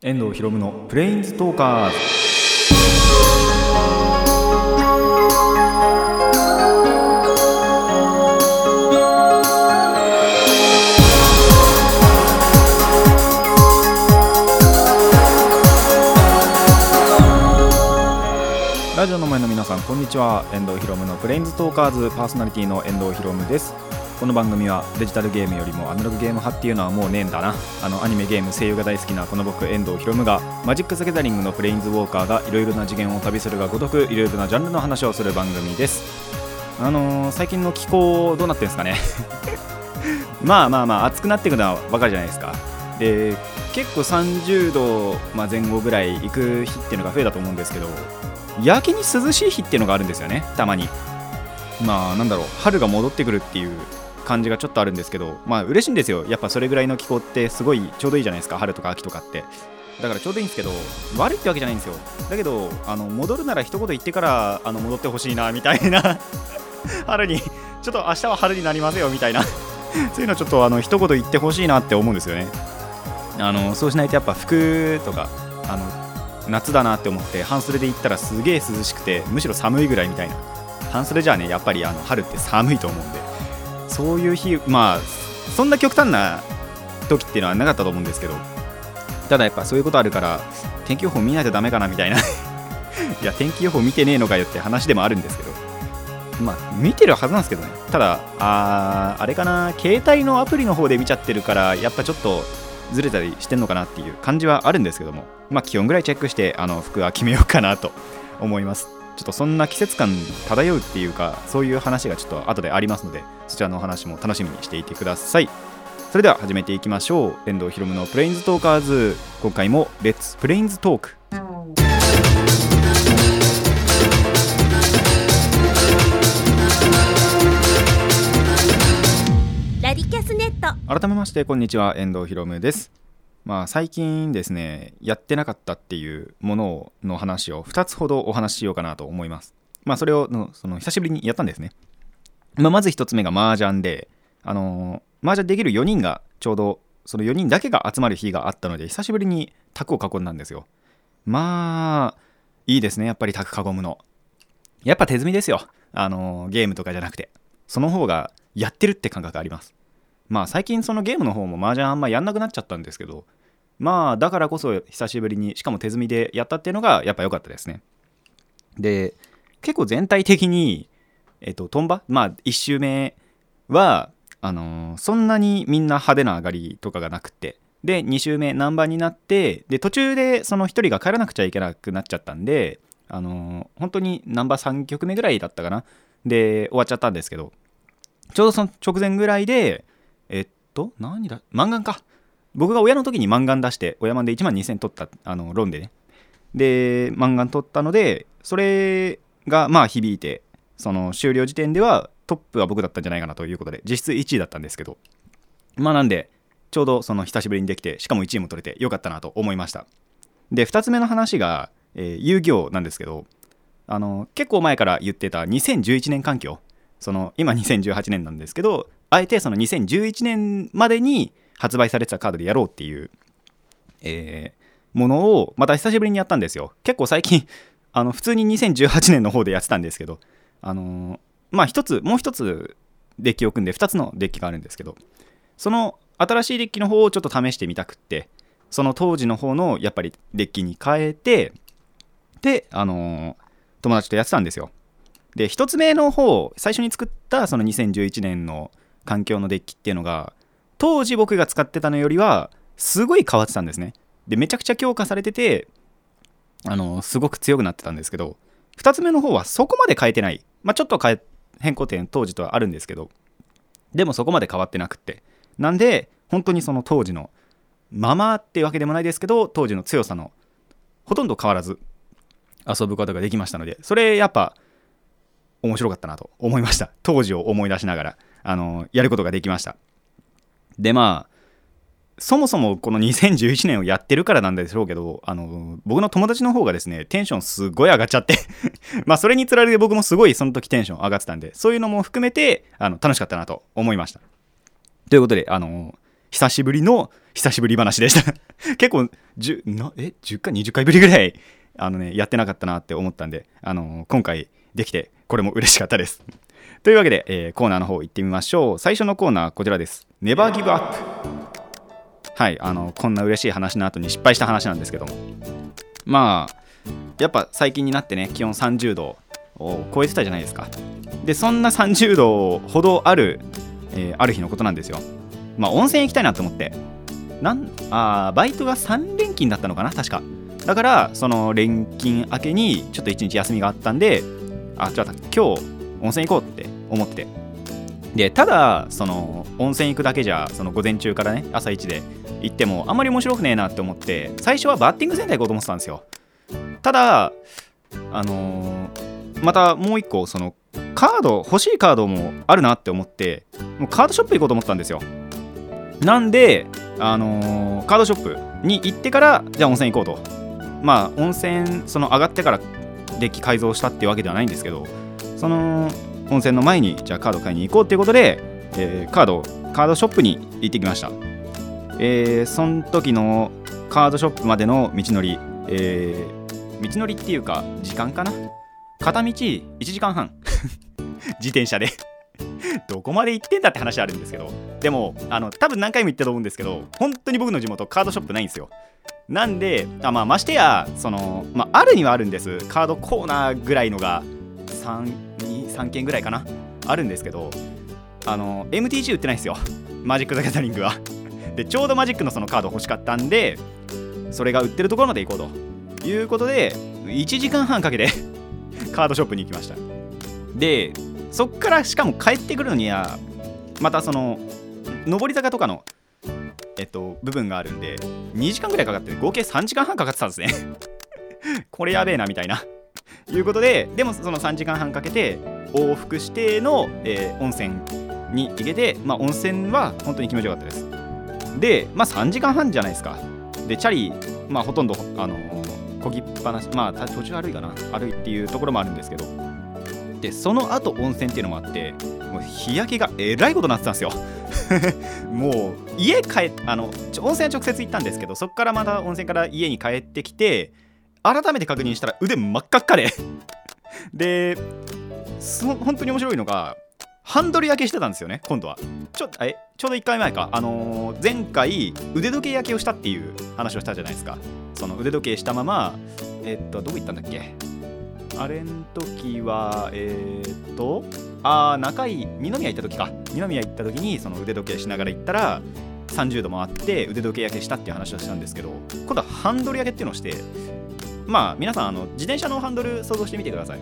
遠藤ひろむのプレインズトーカーズ。ラジオの前の皆さんこんにちは。遠藤ひろむのプレインズトーカーズパーソナリティの遠藤ひろむです。この番組はデジタルゲームよりもアナログゲーム派っていうのはもうねえんだな。あのアニメゲーム声優が大好きなこの僕遠藤ひろむがマジック・ザ・ギャザリングのプレインズ・ウォーカーがいろいろな次元を旅するがごとくいろいろなジャンルの話をする番組です。あのー最近の気候どうなってんですかね。まあまあまあ暑くなっていくのは分かるじゃないですか。で結構30度、まあ、前後ぐらい行く日っていうのが増えたと思うんですけどやけに涼しい日っていうのがあるんですよねたまに。まあなんだろう春が戻ってくるっていう感じがちょっとあるんですけどまあ嬉しいんですよ。やっぱそれぐらいの気候ってすごいちょうどいいじゃないですか。春とか秋とかって。だからちょうどいいんですけど悪いってわけじゃないんですよ。だけどあの戻るなら一言言ってからあの戻ってほしいなみたいな。春にちょっと明日は春になりますよみたいな。そういうのちょっとあの一言言ってほしいなって思うんですよね。あのそうしないとやっぱ服とかあの夏だなって思って半袖で行ったらすげえ涼しくてむしろ寒いぐらいみたいな。半袖じゃあねやっぱりあの春って寒いと思うんで。そういう日まあそんな極端な時っていうのはなかったと思うんですけどただやっぱそういうことあるから天気予報見ないとダメかなみたいな。いや天気予報見てねえのかよって話でもあるんですけど。まあ見てるはずなんですけどね。ただあーあれかな。携帯のアプリの方で見ちゃってるからやっぱちょっとずれたりしてんのかなっていう感じはあるんですけども。まあ気温ぐらいチェックしてあの服は決めようかなと思います。ちょっとそんな季節感漂うっていうかそういう話がちょっと後でありますのでそちらのお話も楽しみにしていてください。それでは始めていきましょう。遠藤ひろむのプレインズトーカーズ。今回も Let's Planes Talk ラディキャスネット。改めましてこんにちは。遠藤ひろむですまあ最近ですねやってなかったっていうものの話を2つほどお話ししようかなと思います。まあそれをのその久しぶりにやったんですね、まあ、まず1つ目が麻雀であのー麻雀できる4人がちょうどその4人だけが集まる日があったので久しぶりに卓を囲んだんですよ。まあいいですねやっぱり卓囲むの。やっぱ手積みですよ。あのーゲームとかじゃなくて。その方がやってるって感覚あります。まあ最近そのゲームの方も麻雀あんまやんなくなっちゃったんですけどまあだからこそ久しぶりにしかも手積みでやったっていうのがやっぱ良かったですね。で結構全体的にえっとトンバ？まあ1周目はあのーそんなにみんな派手な上がりとかがなくって。で2周目何番になってで途中でその1人が帰らなくちゃいけなくなっちゃったんであのー本当にナンバー3曲目ぐらいだったかな。で終わっちゃったんですけど。ちょうどその直前ぐらいでえっと？何だ？漫画か。僕が親の時に漫画出して親漫で1万2000取ったあのロンでね。で漫画取ったのでそれがまあ響いてその終了時点ではトップは僕だったんじゃないかなということで実質1位だったんですけど。まあなんでちょうどその久しぶりにできてしかも1位も取れてよかったなと思いました。で2つ目の話が、えー遊戯王なんですけどあの結構前から言ってた2011年環境。その今2018年なんですけどあえてその2011年までに発売されてたカードでやろうっていう、えーものをまた久しぶりにやったんですよ。結構最近 あの普通に2018年の方でやってたんですけどあのーまあ一つもう一つデッキを組んで2つのデッキがあるんですけどその新しいデッキの方をちょっと試してみたくってその当時の方のやっぱりデッキに変えてであのー友達とやってたんですよ。で1つ目の方最初に作ったその2011年の環境のデッキっていうのが当時僕が使ってたのよりはすごい変わってたんですね。でめちゃくちゃ強化されててあのすごく強くなってたんですけど2つ目の方はそこまで変えてない。まあちょっと変え変更点当時とはあるんですけどでもそこまで変わってなくって。なんで本当にその当時のままっていうわけでもないですけど当時の強さのほとんど変わらず遊ぶことができましたのでそれやっぱ面白かったなと思いました。当時を思い出しながらあのやることができました。でまあそもそもこの2011年をやってるからなんでしょうけどあの僕の友達の方がですねテンションすごい上がっちゃって。まあそれにつられて僕もすごいその時テンション上がってたんでそういうのも含めてあの楽しかったなと思いました。ということであの久しぶりの久しぶり話でした。結構10なえ10回20回ぶりぐらいあのねやってなかったなって思ったんであの今回できてこれも嬉しかったです。というわけで、えー、コーナーの方行ってみましょう。最初のコーナーこちらです。ネバーギブアップはいあのこんな嬉しい話の後に失敗した話なんですけども。まあやっぱ最近になってね気温30度を超えてたじゃないですか。でそんな30度ほどある、えー、ある日のことなんですよ。まあ温泉行きたいなと思って。なんあバイトが3連勤だったのかな確か。だからその連勤明けにちょっと1日休みがあったんであじゃあ今日温泉行こうって思ってて。でただその温泉行くだけじゃその午前中からね朝一で行ってもあんまり面白くねえなって思って最初はバッティングセンター行こうと思ってたんですよ。ただあのー、またもう一個そのカード欲しいカードもあるなって思ってもうカードショップ行こうと思ったんですよ。なんであのー、カードショップに行ってからじゃあ温泉行こうと。まあ温泉その上がってからデッキ改造したっていうわけではないんですけどその温泉の前にじゃあカード買いに行こうっていうことで、えー、カードカードショップに行ってきました。えー、その時のカードショップまでの道のり、えー、道のりっていうか時間かな？片道1時間半。自転車で。どこまで行ってんだって話あるんですけど。でもあの多分何回も言ったと思うんですけど本当に僕の地元カードショップないんですよ。なんであまあましてやその、まあ、あるにはあるんです。カードコーナーぐらいのが 3, 23件ぐらいかな。あるんですけどあの MTG 売ってないんですよ。マジック・ザ・ギャザリングは。でちょうどマジックのそのカード欲しかったんでそれが売ってるところまで行こうということで1時間半かけて カードショップに行きました。でそっからしかも帰ってくるのにはまたその上り坂とかのえっと部分があるんで2時間ぐらいかかって合計3時間半かかってたんですね。これやべえなみたいな。いうことででもその3時間半かけて往復しての、えー、温泉に行けてまあ温泉は本当に気持ちよかったです。でまあ3時間半じゃないですか。でチャリまあほとんどあのこぎっぱなしまあ途中歩いかな。歩いっていうところもあるんですけど。でその後温泉っていうのもあってもう日焼けがえらいことになってたんですよ。もう家帰あの温泉は直接行ったんですけどそこからまた温泉から家に帰ってきて改めて確認したら腕真っ赤っかででそ本当に面白いのがハンドル焼けしてたんですよね今度は。ちょえちょうど1回前か。あのー、前回腕時計焼けをしたっていう話をしたじゃないですか。その腕時計したままえっとどこ行ったんだっけ？あれん時はえー、っとああ中井二宮行った時か。二宮行った時にその腕時計しながら行ったら30度回って腕時計焼けしたっていう話をしたんですけど今度はハンドル焼けっていうのをしてまあ皆さんあの自転車のハンドル想像してみてください。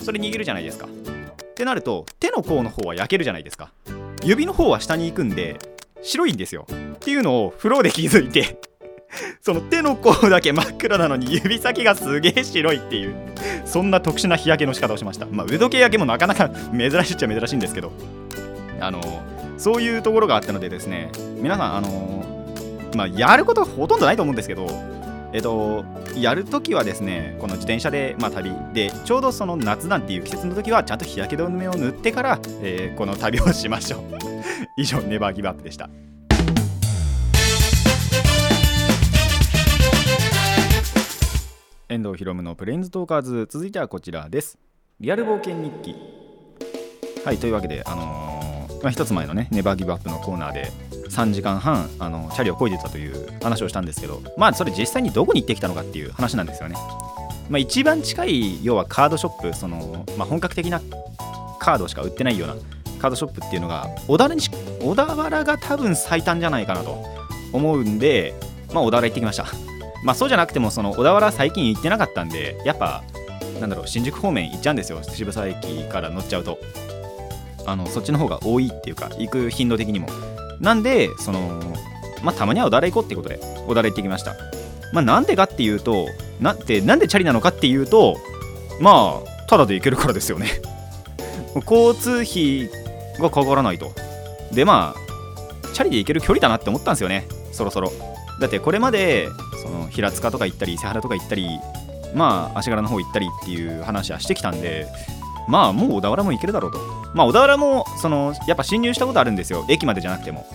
それ握るじゃないですか。ってなると手の甲の方は焼けるじゃないですか。指の方は下に行くんで白いんですよ。っていうのをフローで気づいて その手の甲だけ真っ暗なのに指先がすげえ白いっていうそんな特殊な日焼けの仕方をしました。まあ腕時計焼けもなかなか珍しいっちゃ珍しいんですけど。あのそういうところがあったのでですね皆さんあのまあやることはほとんどないと思うんですけどえっと、やるときはですね、この自転車で、まあ、旅で、ちょうどその夏なんていう季節の時は、ちゃんと日焼け止めを塗ってから、えー、この旅をしましょう。以上、ネバーギブアップでした。遠藤ひろむのプレインズトーカーズ、続いてはこちらです。リアル冒険日記。はい、というわけで、あのー、まあ、一つ前のね、ネバーギブアップのコーナーで、3時間半あのチャリを漕いでたという話をしたんですけどまあそれ実際にどこに行ってきたのかっていう話なんですよね。まあ、一番近い要はカードショップその、まあ、本格的なカードしか売ってないようなカードショップっていうのが小田に小田原が多分最短じゃないかなと思うんで、まあ、小田原行ってきました。まあそうじゃなくてもその小田原最近行ってなかったんでやっぱなんだろう新宿方面行っちゃうんですよ渋沢駅から乗っちゃうとあのそっちの方が多いっていうか行く頻度的にもなんでそのまあたまには小田原行こうってことで小田原行ってきました。まあなんでかっていうとなってなんでチャリなのかっていうとまあただで行けるからですよね。交通費がかからないと。でまあチャリで行ける距離だなって思ったんですよね。そろそろ。だってこれまでその平塚とか行ったり伊勢原とか行ったりまあ足柄の方行ったりっていう話はしてきたんでまあもう小田原も行けるだろうと。まあ小田原もそのやっぱ侵入したことあるんですよ。駅までじゃなくても。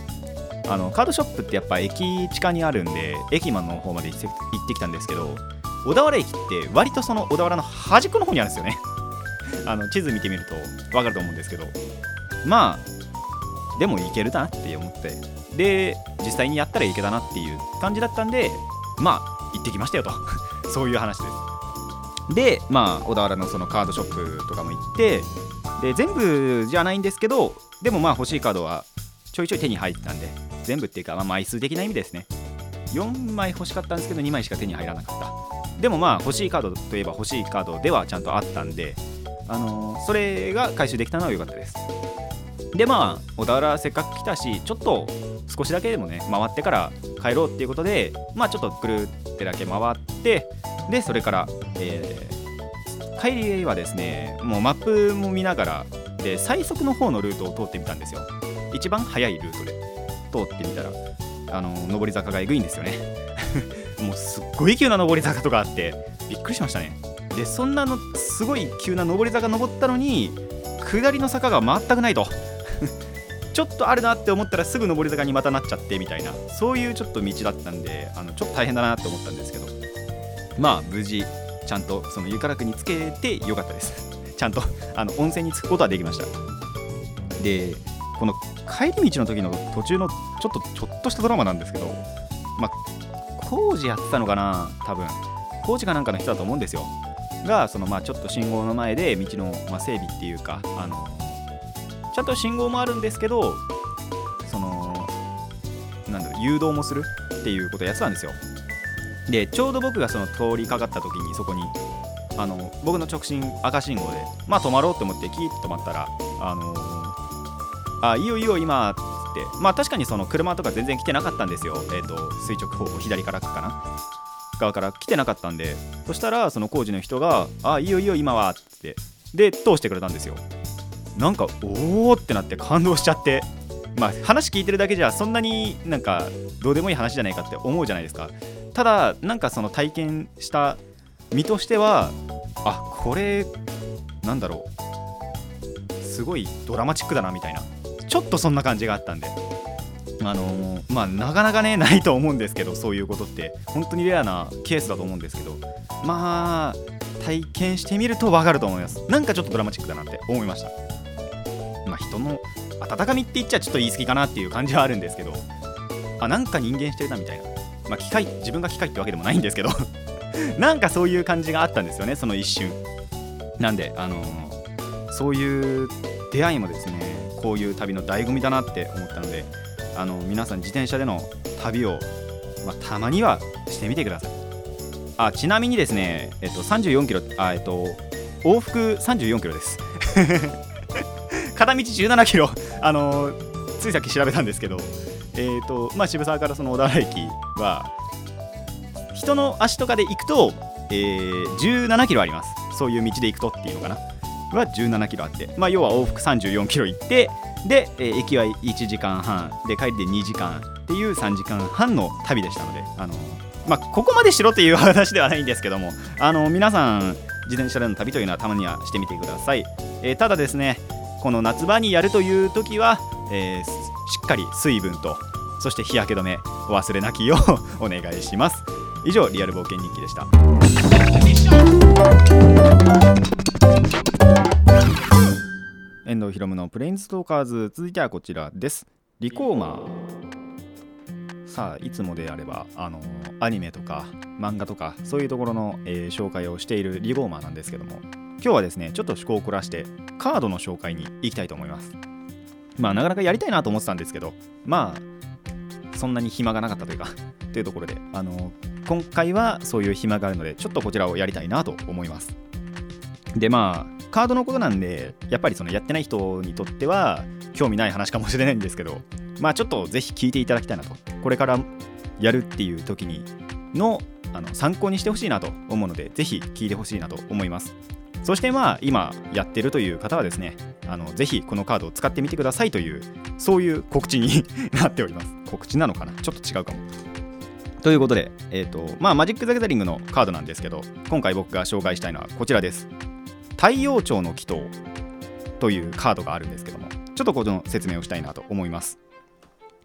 あのカードショップってやっぱ駅地下にあるんで駅間の方まで行ってきたんですけど小田原駅って割とその小田原の端っこの方にあるんですよね。あの地図見てみると分かると思うんですけど。まあでも行けるだなって思って。で実際にやったらいけたなっていう感じだったんでまあ行ってきましたよと。そういう話です。でまあ小田原のそのカードショップとかも行ってで全部じゃないんですけどでもまあ欲しいカードはちょいちょい手に入ったんで全部っていうか、まあ、枚数的な意味ですね。4枚欲しかったんですけど2枚しか手に入らなかった。でもまあ欲しいカードといえば欲しいカードではちゃんとあったんであのーそれが回収できたのは良かったです。でまあ小田原せっかく来たしちょっと少しだけでもね回ってから帰ろうっていうことでまあちょっとくるってだけ回ってでそれから、えー帰りはですねもうマップも見ながらで最速の方のルートを通ってみたんですよ。一番速いルートで。通ってみたらあの上り坂がえぐいんですよね。もうすっごい急な上り坂とかあってびっくりしましたね。でそんなのすごい急な上り坂登ったのに下りの坂が全くないと。ちょっとあるなって思ったらすぐ上り坂にまたなっちゃってみたいなそういうちょっと道だったんであのちょっと大変だなって思ったんですけど。まあ無事ちゃんとその湯からくにつけてよかったです。ちゃんとあの温泉に着くことはできました。でこの帰り道の時の途中のちょっとちょっとしたドラマなんですけどまあ工事やってたのかな多分。工事かなんかの人だと思うんですよ。がそのまあちょっと信号の前で道のまあ整備っていうかあのちゃんと信号もあるんですけどそのなんだろう誘導もするっていうことをやってたんですよ。でちょうど僕がその通りかかった時にそこにあの僕の直進赤信号でまあ止まろうと思ってキーッと止まったらあのあいいよいいよ今って。まあ確かにその車とか全然来てなかったんですよ。えっ、と垂直方向左からかな。側から来てなかったんで。そしたらその工事の人が「あいいよいいよ今は」って。で通してくれたんですよ。なんかおおってなって感動しちゃって。まあ話聞いてるだけじゃそんなになんかどうでもいい話じゃないかって思うじゃないですか。ただなんかその体験した身としてはあこれなんだろう。すごいドラマチックだなみたいな。ちょっとそんな感じがあったんで。あのーまあなかなかねないと思うんですけどそういうことって。本当にレアなケースだと思うんですけど。まあ体験してみると分かると思います。なんかちょっとドラマチックだなって思いました。まあ人の温かみって言っちゃちょっと言い過ぎかなっていう感じはあるんですけどあなんか人間してるなみたいな。まあ機械自分が機械ってわけでもないんですけど なんかそういう感じがあったんですよねその一瞬。なんであのーそういう出会いもですねこういう旅の醍醐味だなって思ったのであの皆さん自転車での旅を、まあ、たまにはしてみてください。あちなみにですね、えっと、34キロあえっと往復34キロです。片道17キロ。あのついさっき調べたんですけど。えっとまあ渋沢からその小田原駅は人の足とかで行くと、えー17キロあります。そういう道で行くとっていうのかな。は17キロあって、まあ、要は往復34キロ行ってで、えー駅は1時間半。で帰りで2時間っていう3時間半の旅でしたので、あのまあ、ここまでしろっていう話ではないんですけども、あの皆さん自転車での旅というのはたまにはしてみてください、えーただですねこの夏場にやるという時は、えーしっかり水分とそして日焼け止めお忘れなきよう お願いします。以上リアル冒険日記でした。遠藤ひろむのプレインズトーカーズ続いてはこちらです。リコーマー。さあいつもであればあのアニメとか漫画とかそういうところの、えー紹介をしているリゴーマーなんですけども。今日はですねちょっと趣向を凝らしてカードの紹介に行きたいと思います。まあなかなかやりたいなと思ってたんですけどまあそんなに暇がなかったというか というところであの今回はそういう暇があるのでちょっとこちらをやりたいなと思います。でまあカードのことなんでやっぱりそのやってない人にとっては興味ない話かもしれないんですけどまあちょっとぜひ聞いていただきたいなと。これからやるっていう時にのあの参考にしてほしいなと思うのでぜひ聞いてほしいなと思います。そしてまあ今やってるという方はですねあのぜひこのカードを使ってみてくださいというそういう告知になっております。告知なのかな？ちょっと違うかも。ということで、えーとまあ、マジック・ザ・ギャザリングのカードなんですけど今回僕が紹介したいのはこちらです。太陽町の祈祷というカードがあるんですけどもちょっとこの説明をしたいなと思います。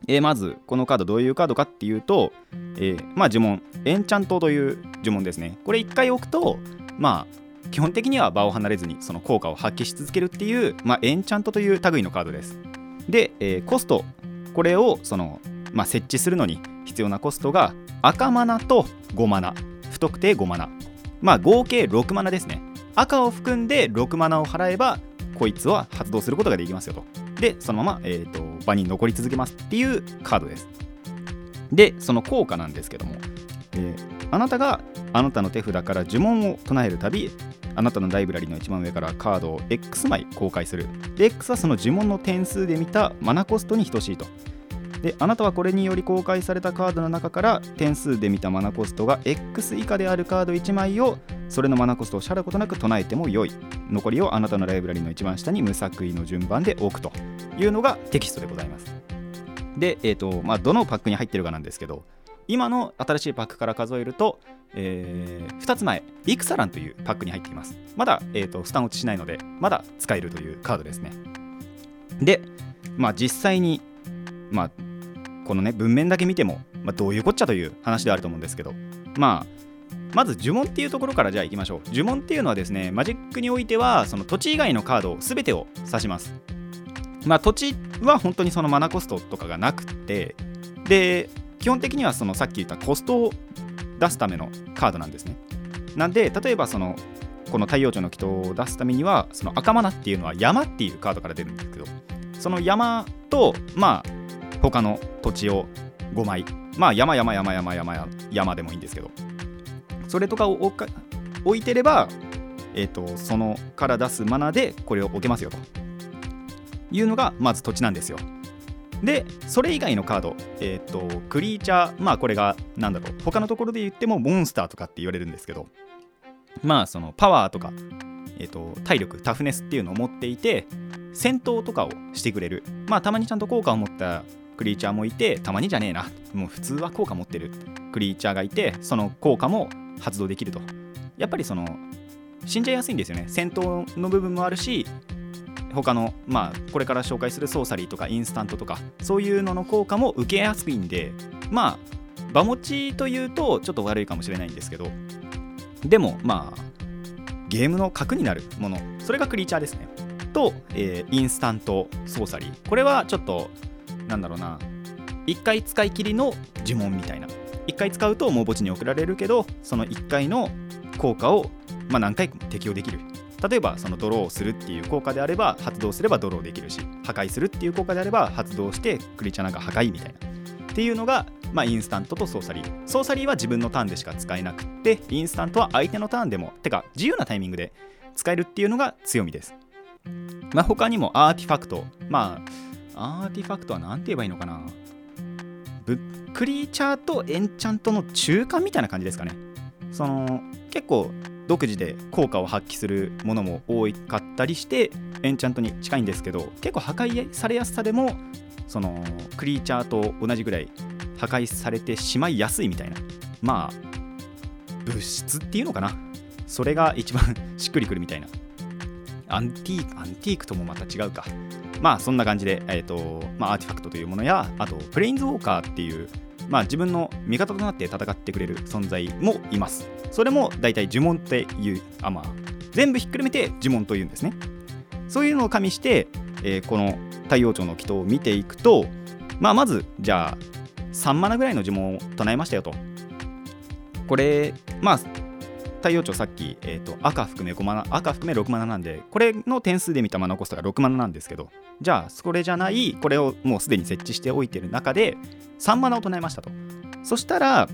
えーまずこのカードどういうカードかっていうと、えーまあ呪文。エンチャントという呪文ですね。これ1回置くとまあ基本的には場を離れずにその効果を発揮し続けるっていう、まあ、エンチャントという類のカードです。で、えーコストこれをその、まあ、設置するのに必要なコストが赤マナと5マナ。不特定5マナ。まあ合計6マナですね。赤を含んで6マナを払えばこいつは発動することができますよと。でそのまま、えー、と場に残り続けますっていうカードです。でその効果なんですけども、えーあなたがあなたの手札から呪文を唱えるたびあなたのライブラリの一番上からカードを X 枚公開する。で X はその呪文の点数で見たマナコストに等しいと。であなたはこれにより公開されたカードの中から点数で見たマナコストが X 以下であるカード1枚をそれのマナコストを支払うことなく唱えても良い。残りをあなたのライブラリの一番下に無作為の順番で置くというのがテキストでございます。で、えーとまあ、どのパックに入ってるかなんですけど今の新しいパックから数えると、え2つ前イクサランというパックに入っています。まだ、えー、とスタン落ちしないのでまだ使えるというカードですね。で、まあ、実際に、まあ、このね文面だけ見ても、まあ、どういうこっちゃという話ではあると思うんですけどまあまず呪文っていうところからじゃあいきましょう。呪文っていうのはですねマジックにおいてはその土地以外のカード全てを指します。まあ土地は本当にそのマナコストとかがなくてで基本的にはそのさっき言ったコストを出すためのカードなんですね。なんで例えばそのこの太陽庁の祈祷を出すためにはその赤マナっていうのは山っていうカードから出るんですけどその山とまあ他の土地を5枚まあ山山山山山山山でもいいんですけどそれとかを置か置いてればえっ、とそのから出すマナでこれを置けますよというのがまず土地なんですよ。でそれ以外のカードえっ、とクリーチャーまあこれがなんだろう他のところで言ってもモンスターとかって言われるんですけどまあそのパワーとかえっ、と体力タフネスっていうのを持っていて戦闘とかをしてくれる。まあたまにちゃんと効果を持ったクリーチャーもいてたまにじゃねえな。もう普通は効果持ってる。クリーチャーがいてその効果も発動できると。やっぱりその死んじゃいやすいんですよね。戦闘の部分もあるし他のまあこれから紹介するソーサリーとかインスタントとかそういうのの効果も受けやすいんでまあ場持ちというとちょっと悪いかもしれないんですけどでもまあゲームの核になるものそれがクリーチャーですね。と、えーインスタントソーサリー。これはちょっとなんだろうな1回使い切りの呪文みたいな。1回使うともう墓地に送られるけどその1回の効果を、まあ、何回も適用できる。例えばそのドローをするっていう効果であれば発動すればドローできるし破壊するっていう効果であれば発動してクリチャーなんか破壊みたいなっていうのが、まあ、インスタントとソーサリーソーサリーは自分のターンでしか使えなくってインスタントは相手のターンでもてか自由なタイミングで使えるっていうのが強みです。まあ他にもアーティファクト。まあアーティファクトは何て言えばいいのかな。ブクリーチャーとエンチャントの中間みたいな感じですかね。その結構独自で効果を発揮するものも多かったりしてエンチャントに近いんですけど結構破壊されやすさでもそのクリーチャーと同じぐらい破壊されてしまいやすいみたいな。まあ物質っていうのかな。それが一番 しっくりくるみたいな。アンティークアンティークともまた違うか。まあそんな感じで、えーとまあ、アーティファクトというものやあとプレインズウォーカーっていう、まあ、自分の味方となって戦ってくれる存在もいます。それも大体呪文っていうあまあ全部ひっくるめて呪文というんですね。そういうのを加味して、えーこの太陽庁の祈祷を見ていくと、まあ、まずじゃあ3マナぐらいの呪文を唱えましたよと。これまあ太陽庁さっき、えー、と赤含め5マナ赤含め6マナなんでこれの点数で見たマナコストが6マナなんですけどじゃあそれじゃないこれをもうすでに設置しておいてる中で3マナを唱えましたと。そしたら、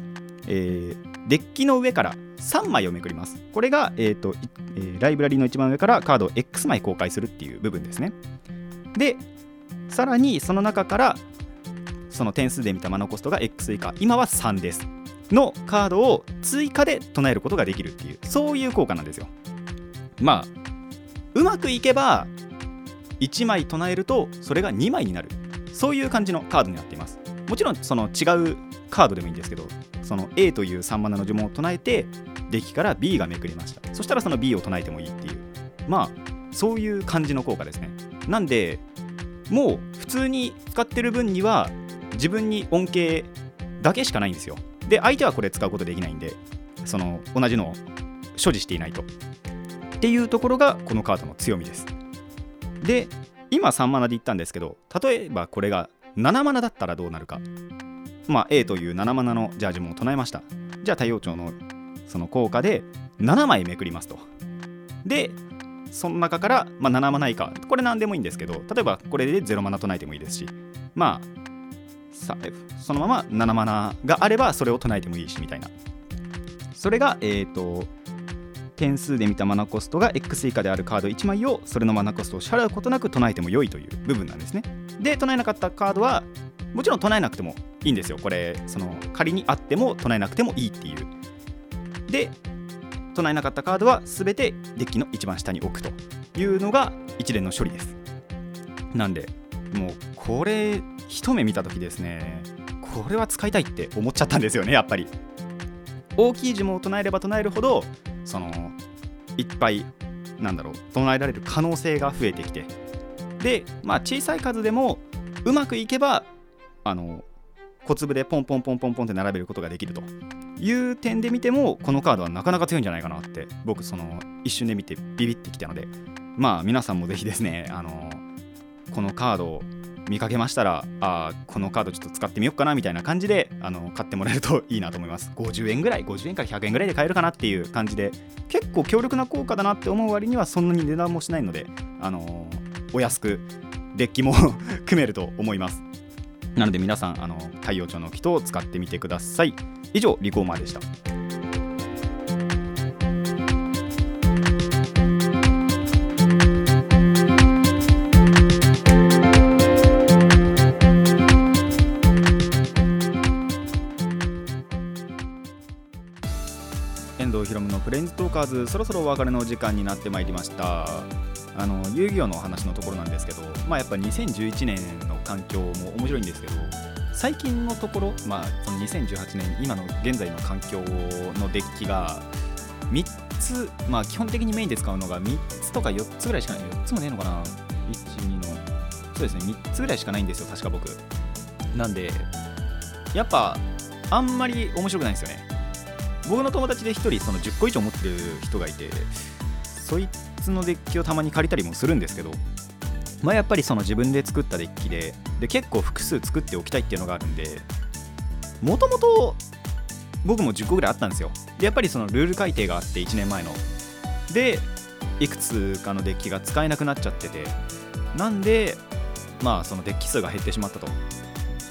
えーデッキの上から3枚をめくります。これが、えーとえーライブラリーの一番上からカードを X 枚公開するっていう部分ですね。でさらにその中からその点数で見たマナコストが X 以下今は3です。のカードを追加で唱えることができるっていうそういう効果なんですよ。まあうまくいけば1枚唱えるとそれが2枚になる。そういう感じのカードになっています。もちろんその違うカードでもいいんですけどその A という3マナの呪文を唱えてデッキから B がめくりました。そしたらその B を唱えてもいいっていう。まあそういう感じの効果ですね。なんでもう普通に使ってる分には自分に恩恵だけしかないんですよ。で相手はこれ使うことできないんでその同じのを所持していないと。っていうところがこのカードの強みです。で今3マナで言ったんですけど例えばこれが7マナだったらどうなるか。まあ A という7マナのジャージも唱えました。じゃあ太陽町のその効果で7枚めくりますと。でその中から、まあ、7マナ以下。これ何でもいいんですけど例えばこれで0マナ唱えてもいいですしまあさそのまま7マナがあればそれを唱えてもいいしみたいな。それがえっ、ー、と点数で見たマナコストが X 以下であるカード1枚をそれのマナコストを支払うことなく唱えても良いという部分なんですね。で唱えなかったカードはもちろん唱えなくてもいいんですよ。これその仮にあっても唱えなくてもいいっていう。で唱えなかったカードは全てデッキの一番下に置くというのが一連の処理です。なんでもうこれ一目見た時ですねこれは使いたいって思っちゃったんですよねやっぱり。大きい呪文を唱えれば唱えるほどそのいっぱいなんだろう唱えられる可能性が増えてきて。でまあ小さい数でもうまくいけばあの小粒でポンポンポンポンポンって並べることができると。いう点で見てもこのカードはなかなか強いんじゃないかなって僕その一瞬で見てビビってきたので。まあ皆さんもぜひですねあのこのカードを見かけましたらあこのカードちょっと使ってみようかなみたいな感じであの買ってもらえるといいなと思います。50円ぐらい50円から100円ぐらいで買えるかなっていう感じで結構強力な効果だなって思う割にはそんなに値段もしないのであのお安くデッキも 組めると思います。なので皆さんあの太陽町の木と使ってみてください。以上リコーマーでした。カーズそろそろお別れの時間になってまいりました。あの遊戯王の話のところなんですけど、まあ、やっぱ2011年の環境も面白いんですけど最近のところ、まあ、その2018年今の現在の環境のデッキが3つ、まあ、基本的にメインで使うのが3つとか4つぐらいしかない4つもねえのかな？12のそうですね3つぐらいしかないんですよ確か僕。なんでやっぱあんまり面白くないんですよね。僕の友達で1人その10個以上持ってる人がいてそいつのデッキをたまに借りたりもするんですけどまあやっぱりその自分で作ったデッキでで結構複数作っておきたいっていうのがあるんでもともと僕も10個ぐらいあったんですよ。でやっぱりそのルール改定があって1年前の。でいくつかのデッキが使えなくなっちゃっててなんでまあそのデッキ数が減ってしまったと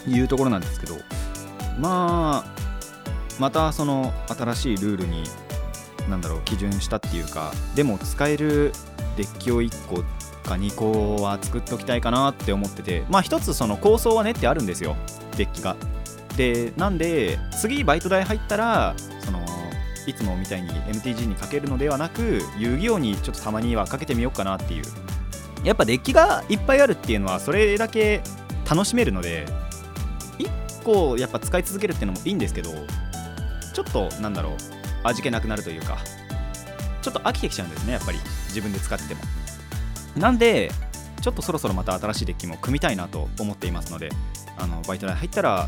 いうところなんですけどまあまたその新しいルールになんだろう基準したっていうかでも使えるデッキを1個か2個は作っておきたいかなって思っててまあ一つその構想はねってあるんですよデッキが。でなんで次バイト代入ったらそのいつもみたいに MTG にかけるのではなく遊戯王にちょっとたまにはかけてみようかなっていう。やっぱデッキがいっぱいあるっていうのはそれだけ楽しめるので1個やっぱ使い続けるっていうのもいいんですけどちょっとなんだろう味気なくなるというかちょっと飽きてきちゃうんですねやっぱり自分で使ってても。なんでちょっとそろそろまた新しいデッキも組みたいなと思っていますのであのバイト代入ったら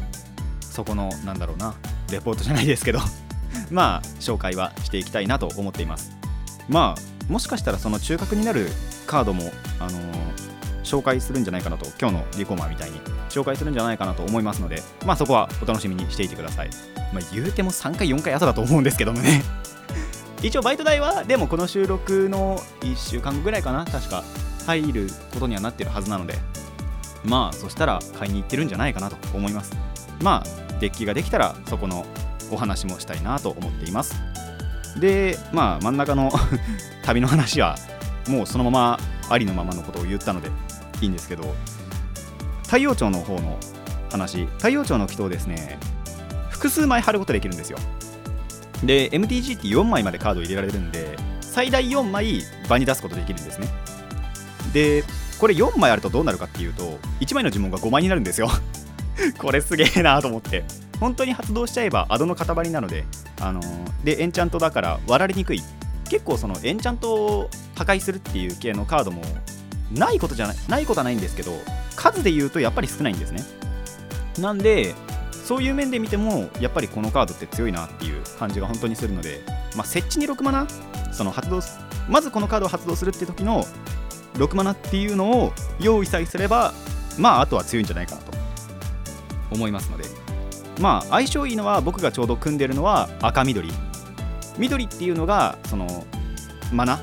そこのなんだろうなレポートじゃないですけど まあ紹介はしていきたいなと思っています。まあもしかしたらその中核になるカードもあのー、紹介するんじゃないかなと今日のリコーマーみたいに。紹介するんじゃないかなと思いますのでまあそこはお楽しみにしていてください。まあ言うても3回4回朝だと思うんですけどもね。一応バイト代はでもこの収録の1週間ぐらいかな。確か入ることにはなってるはずなので。まあそしたら買いに行ってるんじゃないかなと思います。まあデッキができたらそこのお話もしたいなと思っています。でまあ真ん中の 旅の話はもうそのままありのままのことを言ったのでいいんですけど太陽町の方の話太陽町の祈祷ですね。複数枚貼ることできるんですよ。で MTG って4枚までカード入れられるんで最大4枚場に出すことできるんですね。でこれ4枚あるとどうなるかっていうと1枚の呪文が5枚になるんですよ。これすげえなと思って。本当に発動しちゃえばアドの塊なのであのー、でエンチャントだから割られにくい。結構そのエンチャントを破壊するっていう系のカードもないことじゃないないことはないんですけど数で言うとやっぱり少ないんですね。なんでそういう面で見てもやっぱりこのカードって強いなっていう感じが本当にするので、まあ、設置に6マナその発動まずこのカードを発動するって時の6マナっていうのを用意さえすればまああとは強いんじゃないかなと思いますので。まあ相性いいのは僕がちょうど組んでるのは赤緑。緑っていうのがそのマナ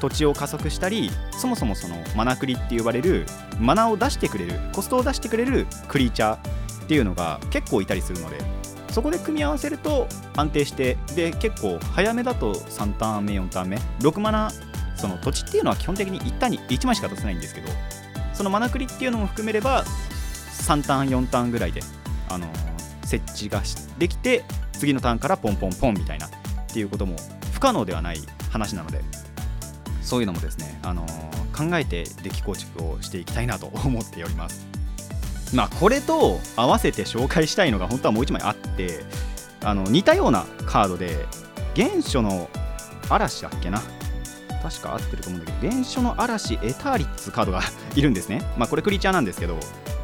土地を加速したりそもそもそのマナクリって呼ばれるマナを出してくれるコストを出してくれるクリーチャーっていうのが結構いたりするのでそこで組み合わせると安定してで結構早めだと3ターン目4ターン目6マナその土地っていうのは基本的に1ターンに1枚しか出せないんですけどそのマナクリっていうのも含めれば3ターン4ターンぐらいで、あの、設置ができて次のターンからポンポンポンみたいなっていうことも不可能ではない話なのでそういうのもですね、あの、考えてデッキ構築をしていきたいなと思っております。まあこれと合わせて紹介したいのが本当はもう1枚あってあの似たようなカードで原初の嵐だっけな？確か合ってると思うんだけど原初の嵐エターリッツカードが いるんですね。まあこれクリーチャーなんですけど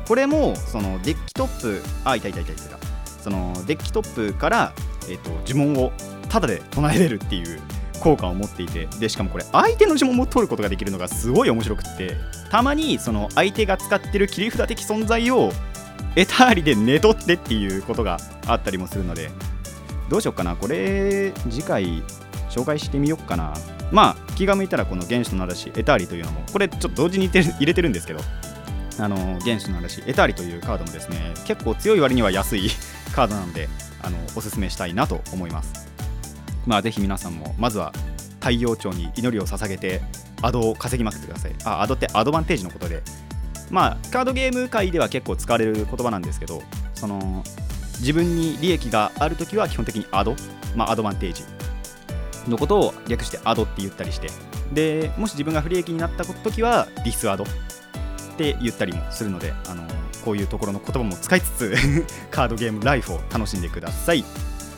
これもそのデッキトップあいたいたいたいたそのデッキトップから、えーと、呪文をタダで唱えれるっていう効果を持っていてでしかもこれ相手の呪文も取ることができるのがすごい面白くってたまにその相手が使ってる切り札的存在をエターリで寝取ってっていうことがあったりもするのでどうしよっかなこれ次回紹介してみよっかな。まあ気が向いたらこの原始の嵐エターリというのもこれちょっと同時に入れてるんですけどあの原始の嵐エターリというカードもですね結構強い割には安い カードなのであのおすすめしたいなと思います。まあぜひ皆さんもまずは太陽町に祈りを捧げてアドを稼ぎまくってください。あアドってアドバンテージのことで。まあカードゲーム界では結構使われる言葉なんですけどその自分に利益があるときは基本的にアド、まあ、アドバンテージのことを略してアドって言ったりして。でもし自分が不利益になった時はディスアドって言ったりもするのであのこういうところの言葉も使いつつ カードゲームライフを楽しんでください。